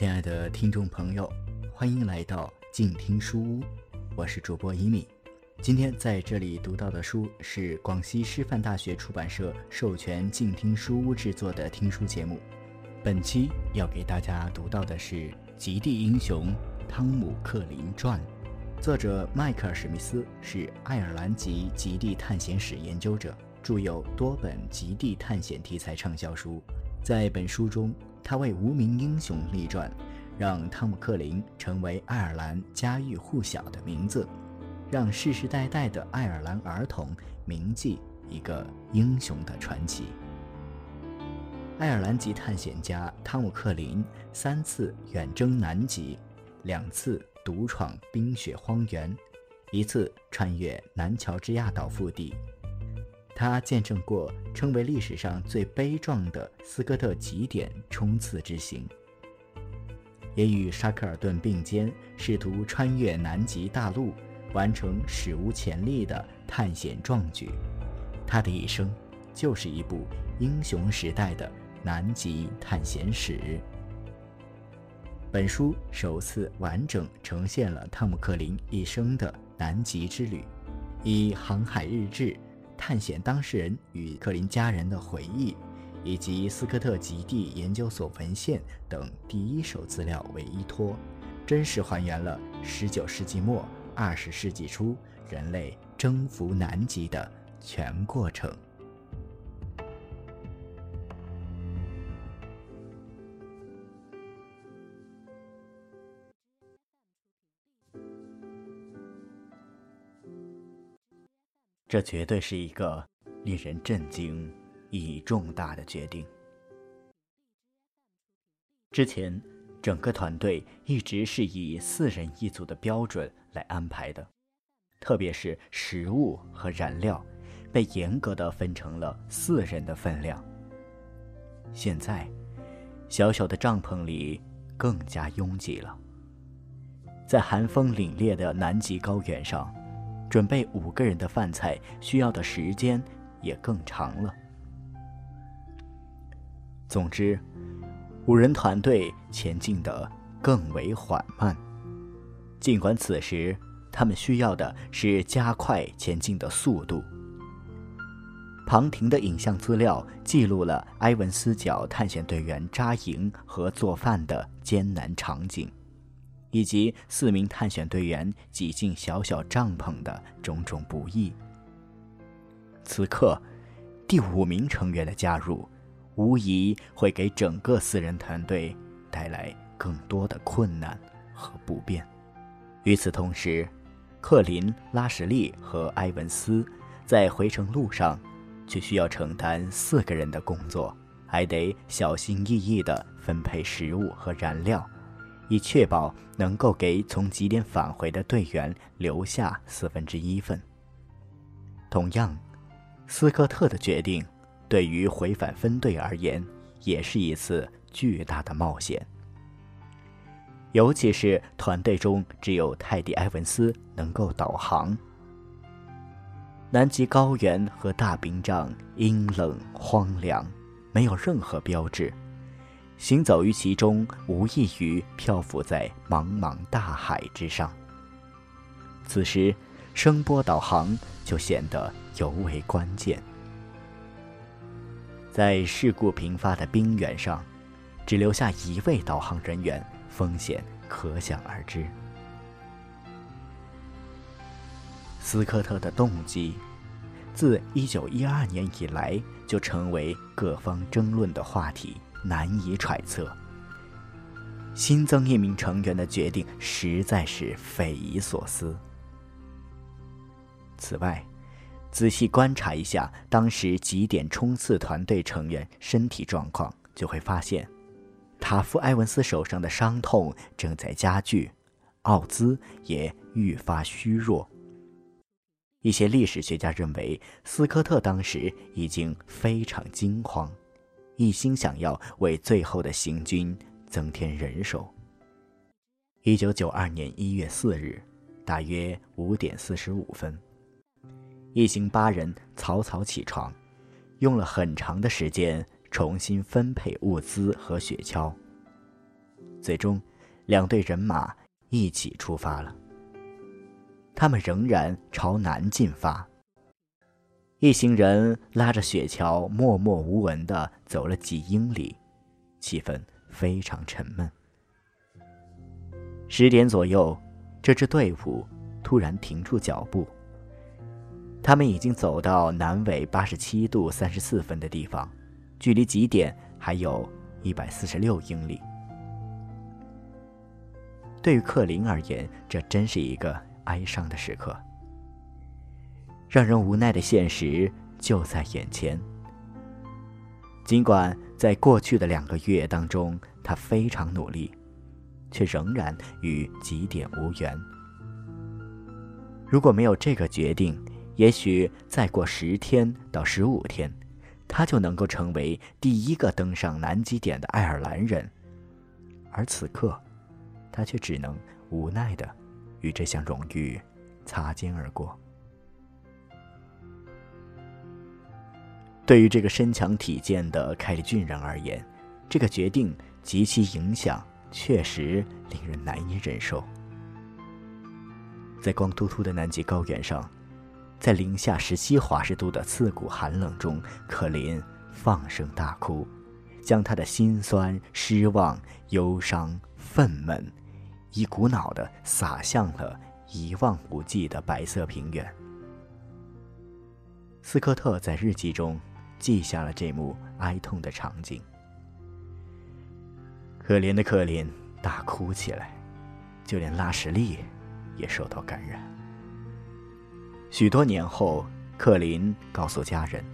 亲爱的听众朋友，欢迎来到静听书屋，我是主播一米。今天在这里读到的书是广西师范大学出版社授权静听书屋制作的听书节目。本期要给大家读到的是《极地英雄汤姆克林传》，作者迈克尔史密斯是爱尔兰籍极地探险史研究者，著有多本极地探险题材畅销书。在本书中，他为无名英雄立传，让汤姆克林成为爱尔兰家喻户晓的名字。让世世代代的爱尔兰儿童铭记一个英雄的传奇。爱尔兰籍探险家汤姆·克林三次远征南极，两次独闯冰雪荒原，一次穿越南乔治亚岛腹地。他见证过称为历史上最悲壮的斯科特极点冲刺之行，也与沙克尔顿并肩，试图穿越南极大陆。完成史无前例的探险壮举，他的一生就是一部英雄时代的南极探险史。本书首次完整呈现了汤姆·克林一生的南极之旅，以航海日志、探险当事人与克林家人的回忆，以及斯科特极地研究所文献等第一手资料为依托，真实还原了19世纪末。二十世纪初，人类征服南极的全过程。这绝对是一个令人震惊、意义重大的决定。之前，整个团队一直是以四人一组的标准。来安排的，特别是食物和燃料，被严格的分成了四人的分量。现在，小小的帐篷里更加拥挤了。在寒风凛冽的南极高原上，准备五个人的饭菜需要的时间也更长了。总之，五人团队前进的更为缓慢。尽管此时，他们需要的是加快前进的速度。旁听的影像资料记录了埃文斯角探险队员扎营和做饭的艰难场景，以及四名探险队员挤进小小帐篷的种种不易。此刻，第五名成员的加入，无疑会给整个四人团队带来更多的困难和不便。与此同时，克林、拉什利和埃文斯在回程路上，却需要承担四个人的工作，还得小心翼翼地分配食物和燃料，以确保能够给从极点返回的队员留下四分之一份。同样，斯科特的决定，对于回返分队而言，也是一次巨大的冒险。尤其是团队中只有泰迪·埃文斯能够导航。南极高原和大冰障阴冷荒凉，没有任何标志，行走于其中无异于漂浮在茫茫大海之上。此时，声波导航就显得尤为关键。在事故频发的冰原上，只留下一位导航人员。风险可想而知。斯科特的动机，自1912年以来就成为各方争论的话题，难以揣测。新增一名成员的决定实在是匪夷所思。此外，仔细观察一下当时极点冲刺团队成员身体状况，就会发现。塔夫·埃文斯手上的伤痛正在加剧，奥兹也愈发虚弱。一些历史学家认为，斯科特当时已经非常惊慌，一心想要为最后的行军增添人手。一九九二年一月四日，大约五点四十五分，一行八人草草起床，用了很长的时间。重新分配物资和雪橇。最终，两队人马一起出发了。他们仍然朝南进发。一行人拉着雪橇，默默无闻地走了几英里，气氛非常沉闷。十点左右，这支队伍突然停住脚步。他们已经走到南纬八十七度三十四分的地方，距离极点还有一百四十六英里。对于克林而言，这真是一个哀伤的时刻。让人无奈的现实就在眼前。尽管在过去的两个月当中，他非常努力，却仍然与极点无缘。如果没有这个决定，也许再过十天到十五天，他就能够成为第一个登上南极点的爱尔兰人。而此刻，他却只能无奈的与这项荣誉擦肩而过。对于这个身强体健的凯利郡人而言，这个决定及其影响确实令人难以忍受。在光秃秃的南极高原上。在零下十七华氏度的刺骨寒冷中，可林放声大哭，将他的心酸、失望、忧伤、愤懑，一股脑的洒向了一望无际的白色平原。斯科特在日记中记下了这幕哀痛的场景。可怜的克林大哭起来，就连拉什利也受到感染。许多年后，克林告诉家人，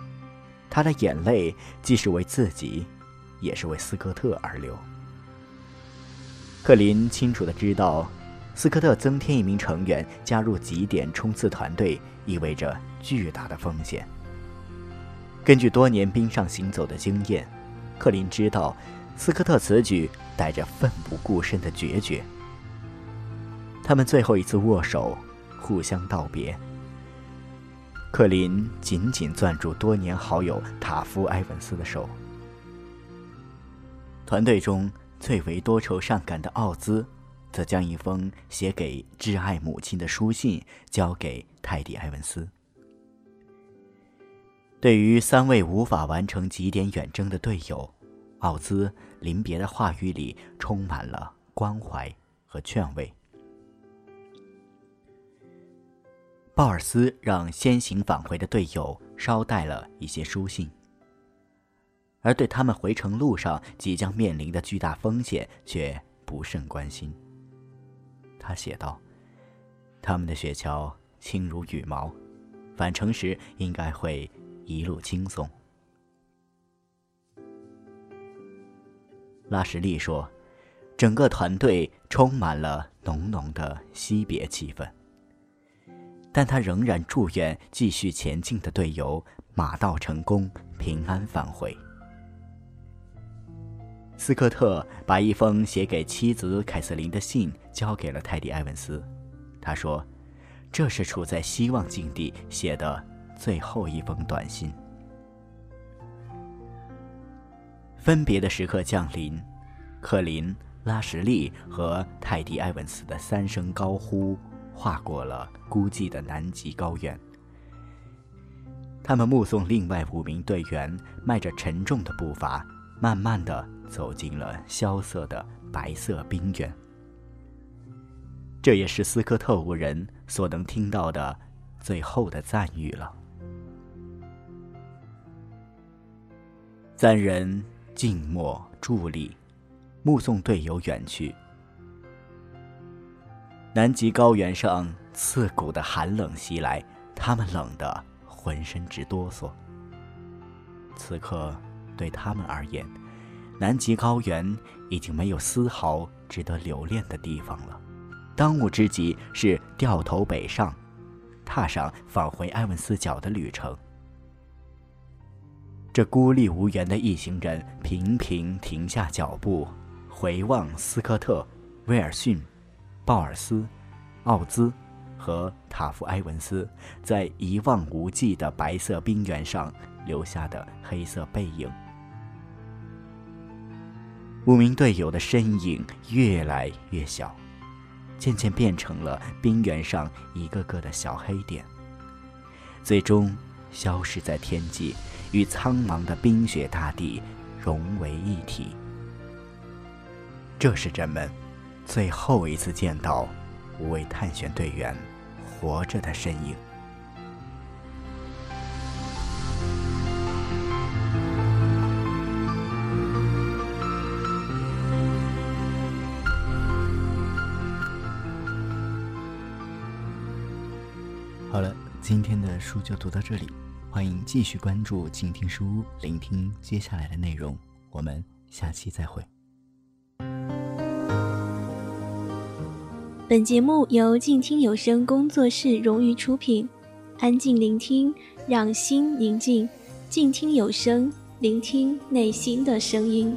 他的眼泪既是为自己，也是为斯科特而流。克林清楚的知道，斯科特增添一名成员加入极点冲刺团队，意味着巨大的风险。根据多年冰上行走的经验，克林知道，斯科特此举带着奋不顾身的决绝。他们最后一次握手，互相道别。克林紧紧攥住多年好友塔夫·埃文斯的手。团队中最为多愁善感的奥兹，则将一封写给挚爱母亲的书信交给泰迪·埃文斯。对于三位无法完成极点远征的队友，奥兹临别的话语里充满了关怀和劝慰。鲍尔斯让先行返回的队友捎带了一些书信，而对他们回程路上即将面临的巨大风险却不甚关心。他写道：“他们的雪橇轻如羽毛，返程时应该会一路轻松。”拉什利说：“整个团队充满了浓浓的惜别气氛。”但他仍然祝愿继续前进的队友马到成功，平安返回。斯科特把一封写给妻子凯瑟琳的信交给了泰迪·埃文斯，他说：“这是处在希望境地写的最后一封短信。”分别的时刻降临，克林、拉什利和泰迪·埃文斯的三声高呼。跨过了孤寂的南极高原，他们目送另外五名队员迈着沉重的步伐，慢慢的走进了萧瑟的白色冰原。这也是斯科特五人所能听到的最后的赞誉了。三人静默伫立，目送队友远去。南极高原上刺骨的寒冷袭来，他们冷得浑身直哆嗦。此刻，对他们而言，南极高原已经没有丝毫值得留恋的地方了。当务之急是掉头北上，踏上返回埃文斯角的旅程。这孤立无援的一行人频频停下脚步，回望斯科特、威尔逊。鲍尔斯、奥兹和塔夫埃文斯在一望无际的白色冰原上留下的黑色背影。五名队友的身影越来越小，渐渐变成了冰原上一个个的小黑点，最终消失在天际，与苍茫的冰雪大地融为一体。这是人们最后一次见到五位探险队员活着的身影。好了，今天的书就读到这里，欢迎继续关注静听书屋，聆听接下来的内容。我们下期再会。本节目由静听有声工作室荣誉出品，安静聆听，让心宁静，静听有声，聆听内心的声音。